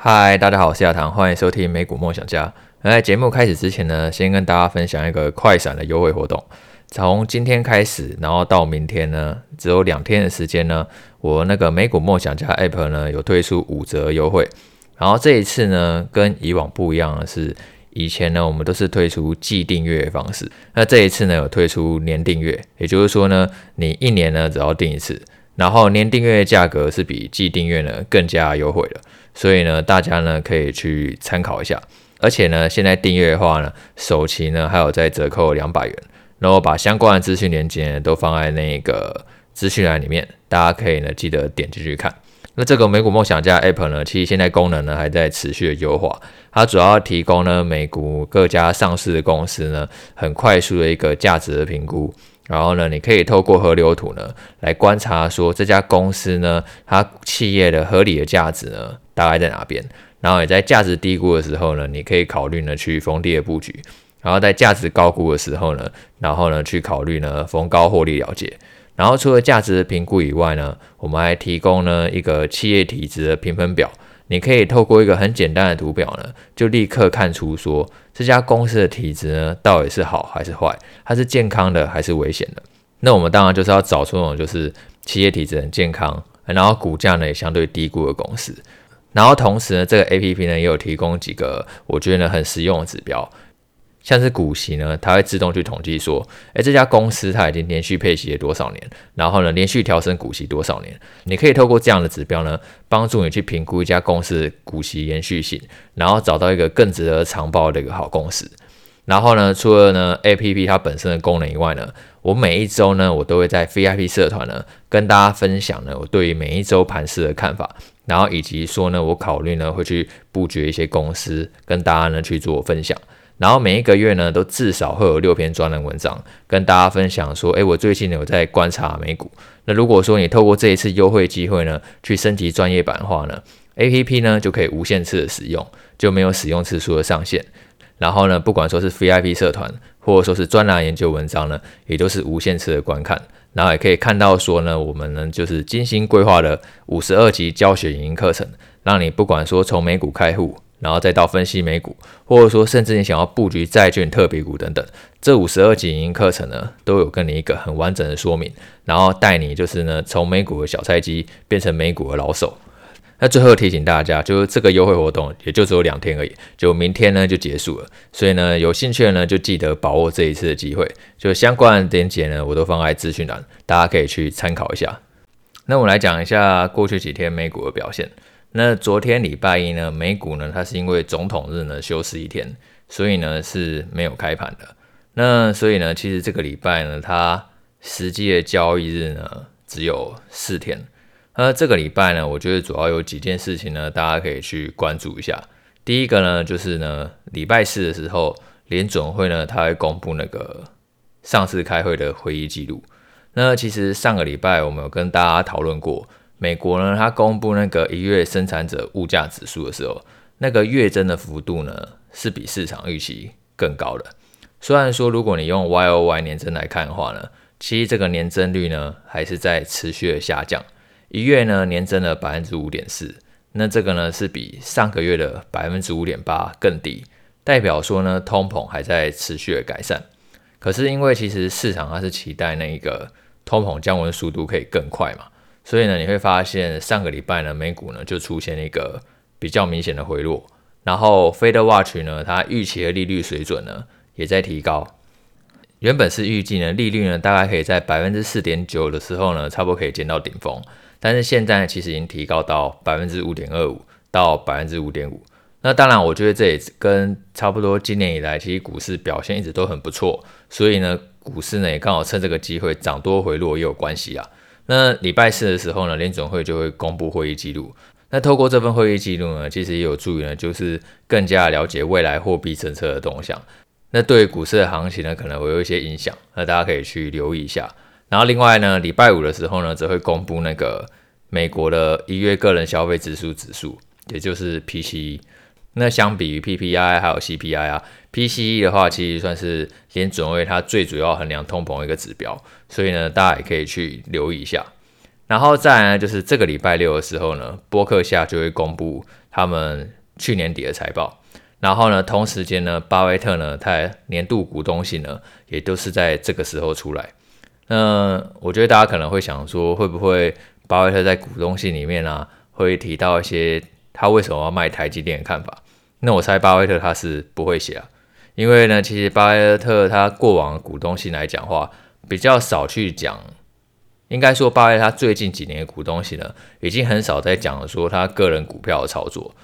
嗨，大家好，我是亚堂，欢迎收听美股梦想家。在节目开始之前呢，先跟大家分享一个快闪的优惠活动。从今天开始，然后到明天呢，只有两天的时间呢，我那个美股梦想家 App 呢有推出五折优惠。然后这一次呢，跟以往不一样的是，以前呢我们都是推出季订阅的方式，那这一次呢有推出年订阅，也就是说呢，你一年呢只要订一次。然后年订阅的价格是比季订阅呢更加优惠的，所以呢大家呢可以去参考一下。而且呢现在订阅的话呢，首期呢还有再折扣两百元。然后把相关的资讯链接都放在那个资讯栏里面，大家可以呢记得点进去看。那这个美股梦想家 App 呢，其实现在功能呢还在持续的优化，它主要提供呢美股各家上市的公司呢很快速的一个价值的评估。然后呢，你可以透过河流图呢来观察，说这家公司呢，它企业的合理的价值呢大概在哪边。然后你在价值低估的时候呢，你可以考虑呢去逢低的布局。然后在价值高估的时候呢，然后呢去考虑呢逢高获利了结。然后除了价值评估以外呢，我们还提供呢一个企业体质的评分表。你可以透过一个很简单的图表呢，就立刻看出说这家公司的体质呢到底是好还是坏，它是健康的还是危险的。那我们当然就是要找出那种就是企业体质很健康，然后股价呢也相对低估的公司。然后同时呢，这个 APP 呢也有提供几个我觉得呢很实用的指标。像是股息呢，它会自动去统计说，哎，这家公司它已经连续配息了多少年，然后呢，连续调升股息多少年？你可以透过这样的指标呢，帮助你去评估一家公司的股息延续性，然后找到一个更值得长报的一个好公司。然后呢，除了呢 APP 它本身的功能以外呢，我每一周呢，我都会在 VIP 社团呢跟大家分享呢我对于每一周盘势的看法，然后以及说呢我考虑呢会去布局一些公司，跟大家呢去做分享。然后每一个月呢，都至少会有六篇专栏文章跟大家分享说，诶，我最近有在观察美股。那如果说你透过这一次优惠机会呢，去升级专业版的话呢，APP 呢就可以无限次的使用，就没有使用次数的上限。然后呢，不管说是 VIP 社团，或者说是专栏研究文章呢，也都是无限次的观看。然后也可以看到说呢，我们呢就是精心规划的五十二集教学影音课程，让你不管说从美股开户。然后再到分析美股，或者说甚至你想要布局债券、特别股等等，这五十二集影音课程呢，都有跟你一个很完整的说明，然后带你就是呢从美股的小菜鸡变成美股的老手。那最后提醒大家，就是这个优惠活动也就只有两天而已，就明天呢就结束了。所以呢，有兴趣的呢就记得把握这一次的机会。就相关的链接呢，我都放在资讯栏，大家可以去参考一下。那我们来讲一下过去几天美股的表现。那昨天礼拜一呢，美股呢，它是因为总统日呢休市一天，所以呢是没有开盘的。那所以呢，其实这个礼拜呢，它实际的交易日呢只有四天。那这个礼拜呢，我觉得主要有几件事情呢，大家可以去关注一下。第一个呢，就是呢礼拜四的时候，联准会呢，它会公布那个上次开会的会议记录。那其实上个礼拜我们有跟大家讨论过。美国呢，它公布那个一月生产者物价指数的时候，那个月增的幅度呢是比市场预期更高的。虽然说，如果你用 Y O Y 年增来看的话呢，其实这个年增率呢还是在持续的下降。一月呢年增了百分之五点四，那这个呢是比上个月的百分之五点八更低，代表说呢通膨还在持续的改善。可是因为其实市场它是期待那一个通膨降温速度可以更快嘛。所以呢，你会发现上个礼拜呢，美股呢就出现一个比较明显的回落，然后 FedWatch 呢，它预期的利率水准呢也在提高。原本是预计呢，利率呢大概可以在百分之四点九的时候呢，差不多可以见到顶峰，但是现在，其实已经提高到百分之五点二五到百分之五点五。那当然，我觉得这也跟差不多今年以来，其实股市表现一直都很不错，所以呢，股市呢也刚好趁这个机会涨多回落也有关系啊。那礼拜四的时候呢，联准会就会公布会议记录。那透过这份会议记录呢，其实也有助于呢，就是更加了解未来货币政策的动向。那对股市的行情呢，可能会有一些影响。那大家可以去留意一下。然后另外呢，礼拜五的时候呢，则会公布那个美国的一月个人消费支出指数，也就是 PCE。那相比于 PPI 还有 CPI 啊，PCE 的话其实算是联准会它最主要衡量通膨一个指标，所以呢，大家也可以去留意一下。然后再来呢，就是这个礼拜六的时候呢，波克夏就会公布他们去年底的财报。然后呢，同时间呢，巴菲特呢，他年度股东信呢，也都是在这个时候出来。那我觉得大家可能会想说，会不会巴菲特在股东信里面啊，会提到一些他为什么要卖台积电的看法？那我猜巴菲特他是不会写啊，因为呢，其实巴菲特他过往的股东信来讲话，比较少去讲。应该说，巴菲特他最近几年的股东信呢，已经很少在讲说他个人股票的操作。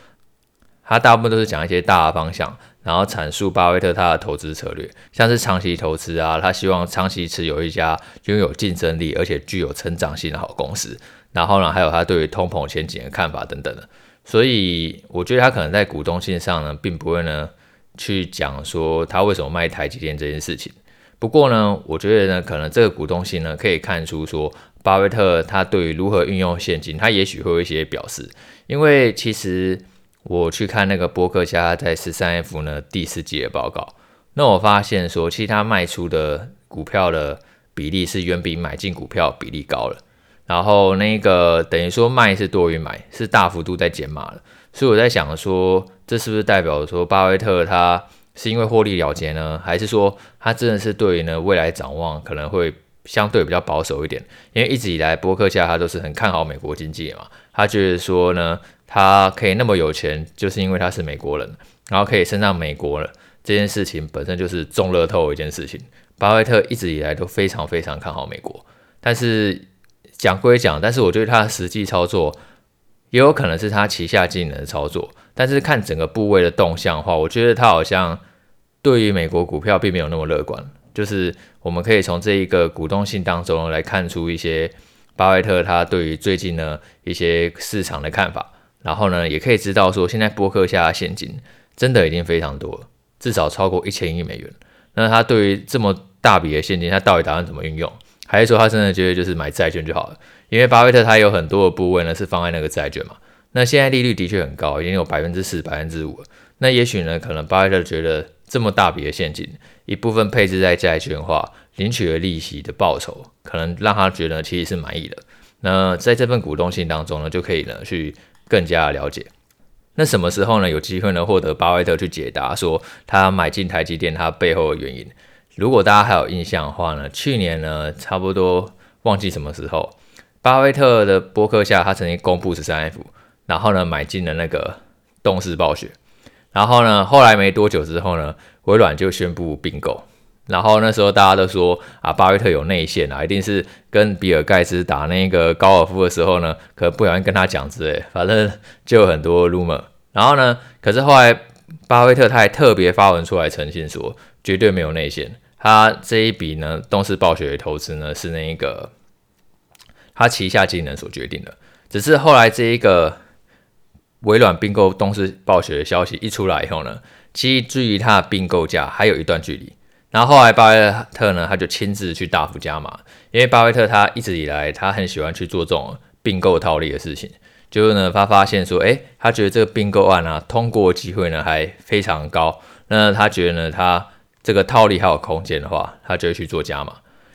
他大部分都是讲一些大的方向，然后阐述巴菲特他的投资策略，像是长期投资啊，他希望长期持有一家拥有竞争力而且具有成长性的好公司。然后呢，还有他对于通膨前景的看法等等的。所以我觉得他可能在股东信上呢，并不会呢去讲说他为什么卖台积电这件事情。不过呢，我觉得呢，可能这个股东信呢，可以看出说巴菲特他对于如何运用现金，他也许会有一些表示，因为其实。我去看那个波克夏在十三 F 呢第四季的报告，那我发现说，其实他卖出的股票的比例是远比买进股票比例高了，然后那个等于说卖是多于买，是大幅度在减码了，所以我在想说，这是不是代表说巴菲特他是因为获利了结呢，还是说他真的是对于呢未来展望可能会相对比较保守一点？因为一直以来波克夏他都是很看好美国经济嘛，他觉得说呢。他可以那么有钱，就是因为他是美国人，然后可以升上美国了。这件事情本身就是中乐透一件事情。巴菲特一直以来都非常非常看好美国，但是讲归讲，但是我觉得他的实际操作也有可能是他旗下经理人的操作。但是看整个部位的动向的话，我觉得他好像对于美国股票并没有那么乐观。就是我们可以从这一个股东信当中来看出一些巴菲特他对于最近呢一些市场的看法。然后呢，也可以知道说，现在波克下的现金真的已经非常多了，至少超过一千亿美元。那他对于这么大笔的现金，他到底打算怎么运用？还是说他真的觉得就是买债券就好了？因为巴菲特他有很多的部位呢是放在那个债券嘛。那现在利率的确很高，已经有百分之四、百分之五。那也许呢，可能巴菲特觉得这么大笔的现金，一部分配置在债券的话，领取了利息的报酬，可能让他觉得其实是满意的。那在这份股东信当中呢，就可以呢去。更加的了解，那什么时候呢？有机会呢获得巴菲特去解答说他买进台积电他背后的原因。如果大家还有印象的话呢，去年呢差不多忘记什么时候，巴菲特的博客下他曾经公布十三 F，然后呢买进了那个动视暴雪，然后呢后来没多久之后呢，微软就宣布并购。然后那时候大家都说啊，巴菲特有内线啊，一定是跟比尔盖茨打那个高尔夫的时候呢，可能不小心跟他讲之类，反正就有很多 rumor。然后呢，可是后来巴菲特他还特别发文出来澄清说，绝对没有内线。他这一笔呢，动视暴雪的投资呢，是那一个他旗下技能所决定的。只是后来这一个微软并购动视暴雪的消息一出来以后呢，其实距离他的并购价还有一段距离。然后后来巴菲特呢，他就亲自去大幅加码，因为巴菲特他一直以来他很喜欢去做这种并购套利的事情，就是呢他发现说，诶，他觉得这个并购案啊通过机会呢还非常高，那他觉得呢他这个套利还有空间的话，他就会去做加码。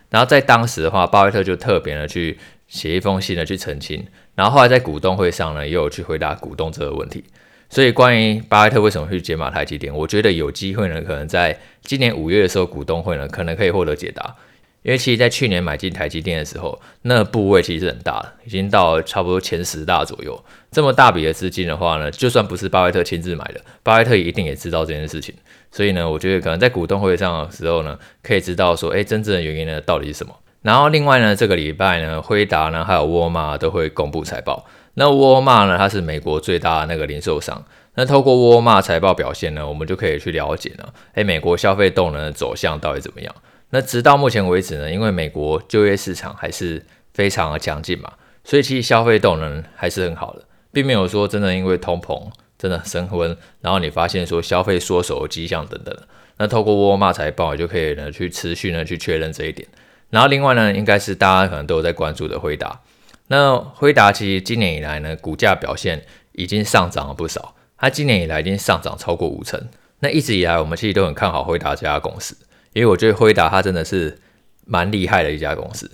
然后在当时的话，巴菲特就特别的去写一封信呢去澄清，然后后来在股东会上呢，也有去回答股东这个问题。所以，关于巴菲特为什么会解码台积电，我觉得有机会呢，可能在今年五月的时候，股东会呢，可能可以获得解答。因为其实，在去年买进台积电的时候，那部位其实很大的，已经到差不多前十大左右。这么大笔的资金的话呢，就算不是巴菲特亲自买的，巴菲特一定也知道这件事情。所以呢，我觉得可能在股东会上的时候呢，可以知道说，诶，真正的原因呢，到底是什么？然后另外呢，这个礼拜呢，辉达呢，还有沃尔玛都会公布财报。那沃尔玛呢，它是美国最大的那个零售商。那透过沃尔玛财报表现呢，我们就可以去了解呢，诶，美国消费动能的走向到底怎么样？那直到目前为止呢，因为美国就业市场还是非常的强劲嘛，所以其实消费动能还是很好的，并没有说真的因为通膨真的升温，然后你发现说消费缩手的迹象等等。那透过沃尔玛财报，就可以呢去持续呢去确认这一点。然后另外呢，应该是大家可能都有在关注的辉达。那辉达其实今年以来呢，股价表现已经上涨了不少。它今年以来已经上涨超过五成。那一直以来我们其实都很看好辉达这家公司，因为我觉得辉达它真的是蛮厉害的一家公司。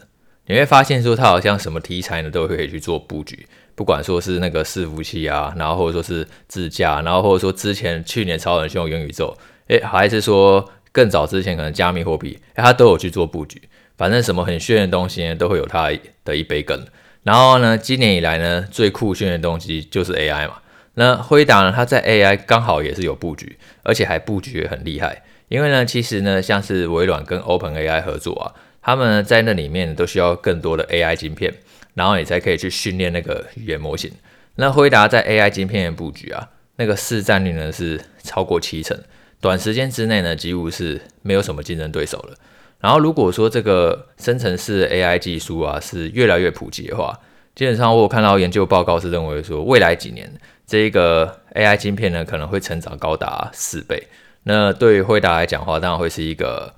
你会发现说它好像什么题材呢都可以去做布局，不管说是那个伺服器啊，然后或者说是自驾，然后或者说之前去年超人凶元宇宙，诶，还是说更早之前可能加密货币，它都有去做布局。反正什么很炫的东西呢，都会有它的一杯羹。然后呢，今年以来呢，最酷炫的东西就是 AI 嘛。那辉达呢，它在 AI 刚好也是有布局，而且还布局也很厉害。因为呢，其实呢，像是微软跟 OpenAI 合作啊，他们在那里面都需要更多的 AI 晶片，然后你才可以去训练那个语言模型。那辉达在 AI 晶片的布局啊，那个市占率呢是超过七成，短时间之内呢几乎是没有什么竞争对手了。然后如果说这个生成式 AI 技术啊是越来越普及的话，基本上我有看到研究报告是认为说，未来几年这一个 AI 晶片呢可能会成长高达四倍。那对于惠达来讲的话，当然会是一个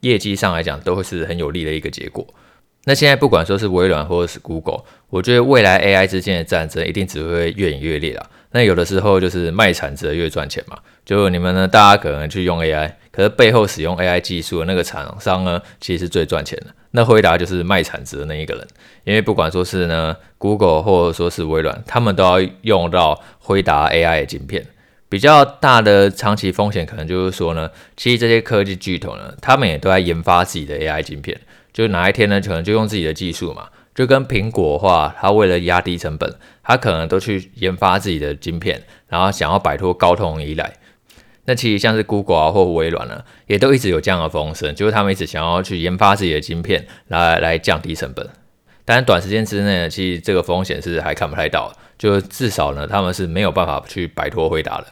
业绩上来讲都会是很有利的一个结果。那现在不管说是微软或者是 Google，我觉得未来 AI 之间的战争一定只会越演越烈啊。那有的时候就是卖产值越赚钱嘛。就你们呢，大家可能去用 AI，可是背后使用 AI 技术的那个厂商呢，其实是最赚钱的。那辉达就是卖产值的那一个人，因为不管说是呢 Google 或者说是微软，他们都要用到辉达 AI 的晶片。比较大的长期风险可能就是说呢，其实这些科技巨头呢，他们也都在研发自己的 AI 晶片，就哪一天呢，可能就用自己的技术嘛，就跟苹果的话，它为了压低成本，它可能都去研发自己的晶片，然后想要摆脱高通依赖。那其实像是 Google 啊或微软呢，也都一直有这样的风声，就是他们一直想要去研发自己的晶片来来降低成本。但短时间之内呢，其实这个风险是还看不太到，就至少呢，他们是没有办法去摆脱辉达的。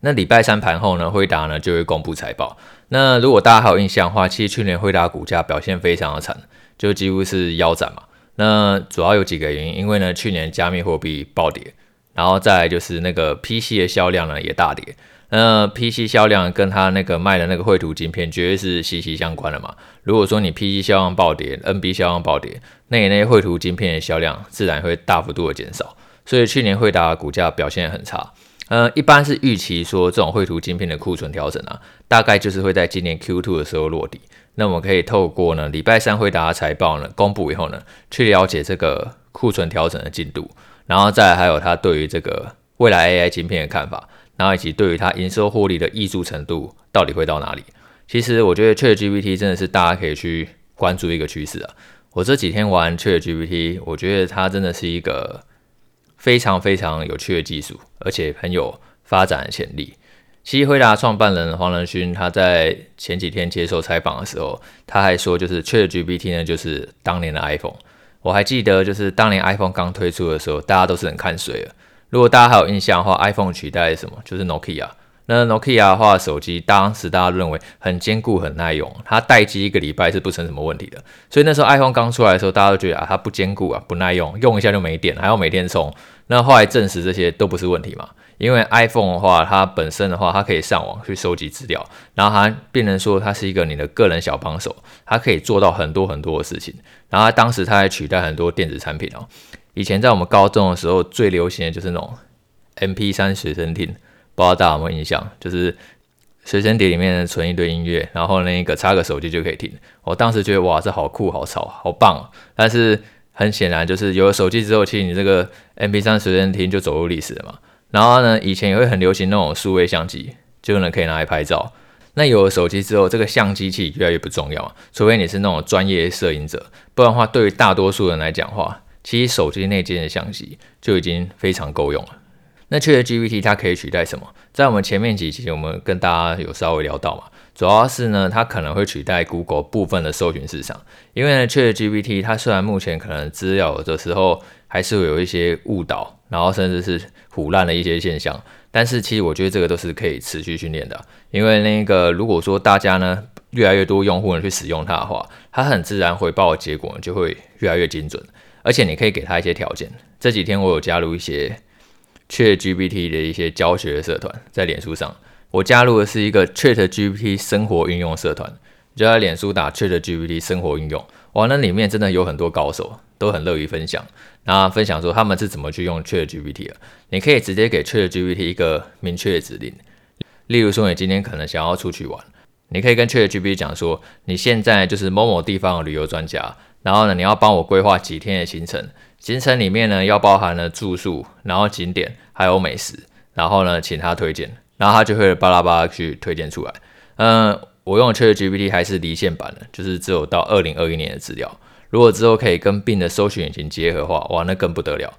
那礼拜三盘后呢，辉达呢就会公布财报。那如果大家还有印象的话，其实去年辉达股价表现非常的惨，就几乎是腰斩嘛。那主要有几个原因，因为呢去年加密货币暴跌，然后再来就是那个 PC 的销量呢也大跌。那 PC 销量跟它那个卖的那个绘图晶片绝对是息息相关的嘛。如果说你 PC 销量暴跌，NB 销量暴跌，那你那些绘图晶片的销量自然会大幅度的减少。所以去年惠达股价表现很差。呃，一般是预期说这种绘图晶片的库存调整啊，大概就是会在今年 Q2 的时候落地。那我们可以透过呢礼拜三惠达财报呢公布以后呢，去了解这个库存调整的进度，然后再还有他对于这个未来 AI 晶片的看法，然后以及对于它营收获利的挹注程度到底会到哪里。其实我觉得 ChatGPT 真的是大家可以去关注一个趋势啊。我这几天玩 ChatGPT，我觉得它真的是一个。非常非常有趣的技术，而且很有发展的潜力。其实辉达创办人黄仁勋他在前几天接受采访的时候，他还说，就是 ChatGPT 呢，就是当年的 iPhone。我还记得，就是当年 iPhone 刚推出的时候，大家都是很看衰的。如果大家还有印象的话，iPhone 取代什么？就是 Nokia。那 Nokia 的话，手机当时大家认为很坚固、很耐用，它待机一个礼拜是不成什么问题的。所以那时候 iPhone 刚出来的时候，大家都觉得啊，它不坚固啊，不耐用，用一下就没电，还要每天充。那后来证实这些都不是问题嘛，因为 iPhone 的话，它本身的话，它可以上网去收集资料，然后它变成说它是一个你的个人小帮手，它可以做到很多很多的事情。然后它当时它还取代很多电子产品哦。以前在我们高中的时候，最流行的就是那种 M P 三随身听。不知道大家有没有印象，就是随身碟里面存一堆音乐，然后那个插个手机就可以听。我当时觉得哇，这好酷、好潮、好棒。但是很显然，就是有了手机之后，其实你这个 M P 三随身听就走入历史了嘛。然后呢，以前也会很流行那种数位相机，就能可以拿来拍照。那有了手机之后，这个相机其实越来越不重要，除非你是那种专业摄影者，不然的话，对于大多数人来讲话，其实手机内建的相机就已经非常够用了。那 ChatGPT 它可以取代什么？在我们前面几期我们跟大家有稍微聊到嘛，主要是呢，它可能会取代 Google 部分的搜寻市场。因为呢，ChatGPT 它虽然目前可能资料有的时候还是会有一些误导，然后甚至是腐烂的一些现象，但是其实我觉得这个都是可以持续训练的。因为那个如果说大家呢越来越多用户呢去使用它的话，它很自然回报的结果就会越来越精准，而且你可以给他一些条件。这几天我有加入一些。ChatGPT 的一些教学社团在脸书上，我加入的是一个 ChatGPT 生活运用社团，就在脸书打 ChatGPT 生活运用，哇，那里面真的有很多高手，都很乐于分享，然后分享说他们是怎么去用 ChatGPT 的。你可以直接给 ChatGPT 一个明确的指令，例如说你今天可能想要出去玩，你可以跟 ChatGPT 讲说，你现在就是某某地方的旅游专家，然后呢，你要帮我规划几天的行程，行程里面呢要包含了住宿，然后景点还有美食，然后呢请他推荐，然后他就会巴拉巴拉去推荐出来。嗯，我用的 ChatGPT 还是离线版的，就是只有到二零二一年的资料。如果之后可以跟病的搜寻引擎结合的话，哇，那更不得了。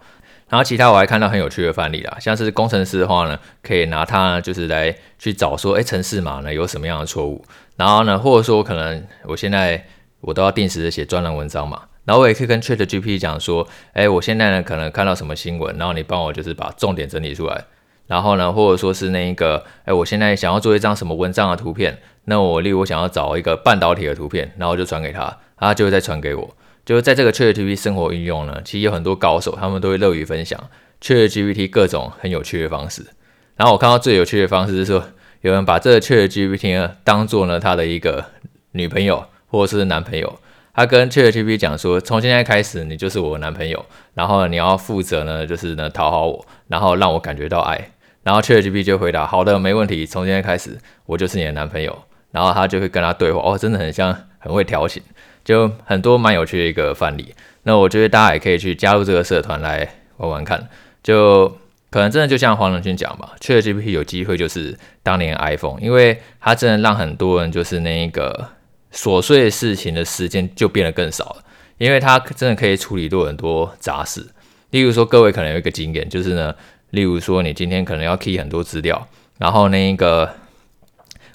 然后其他我还看到很有趣的范例啦，像是工程师的话呢，可以拿它，就是来去找说，哎，程式码呢有什么样的错误。然后呢，或者说可能我现在我都要定时的写专栏文章嘛，然后我也可以跟 ChatGPT 讲说，哎，我现在呢可能看到什么新闻，然后你帮我就是把重点整理出来。然后呢，或者说是那一个，哎，我现在想要做一张什么文章的图片，那我例如我想要找一个半导体的图片，然后就传给他，他就会再传给我。就是在这个 ChatGPT 生活应用呢，其实有很多高手，他们都会乐于分享 ChatGPT 各种很有趣的方式。然后我看到最有趣的方式是说，有人把这个 ChatGPT 呢当做呢他的一个女朋友或者是男朋友，他跟 ChatGPT 讲说，从现在开始你就是我男朋友，然后你要负责呢就是呢讨好我，然后让我感觉到爱。然后 ChatGPT 就回答，好的，没问题，从现在开始我就是你的男朋友。然后他就会跟他对话，哦，真的很像，很会调情。就很多蛮有趣的一个范例，那我觉得大家也可以去加入这个社团来玩玩看。就可能真的就像黄仁勋讲吧，ChatGPT 有机会就是当年 iPhone，因为它真的让很多人就是那一个琐碎事情的时间就变得更少了，因为它真的可以处理多很多杂事。例如说，各位可能有一个经验，就是呢，例如说你今天可能要 key 很多资料，然后那一个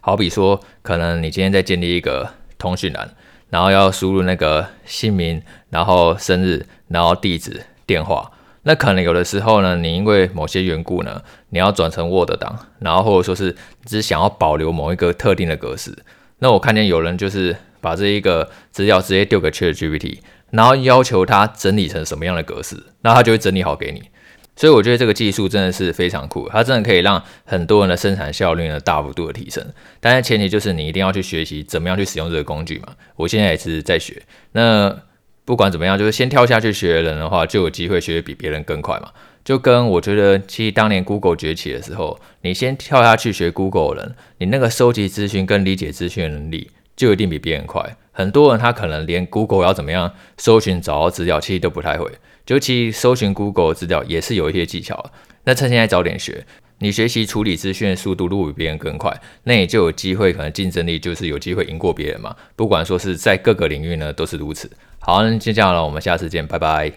好比说，可能你今天在建立一个通讯栏。然后要输入那个姓名，然后生日，然后地址、电话。那可能有的时候呢，你因为某些缘故呢，你要转成 Word 档，然后或者说是只想要保留某一个特定的格式。那我看见有人就是把这一个资料直接丢给 ChatGPT，然后要求他整理成什么样的格式，那他就会整理好给你。所以我觉得这个技术真的是非常酷，它真的可以让很多人的生产效率呢大幅度的提升。但是前提就是你一定要去学习怎么样去使用这个工具嘛。我现在也是在学。那不管怎么样，就是先跳下去学的人的话，就有机会学得比别人更快嘛。就跟我觉得，其实当年 Google 崛起的时候，你先跳下去学 Google 的人，你那个收集资讯跟理解资讯的能力就一定比别人快。很多人他可能连 Google 要怎么样搜寻找到资料，其实都不太会。尤其搜寻 Google 资料也是有一些技巧，那趁现在早点学，你学习处理资讯的速度如果比别人更快，那你就有机会，可能竞争力就是有机会赢过别人嘛。不管说是在各个领域呢，都是如此。好，那就这样了，我们下次见，拜拜。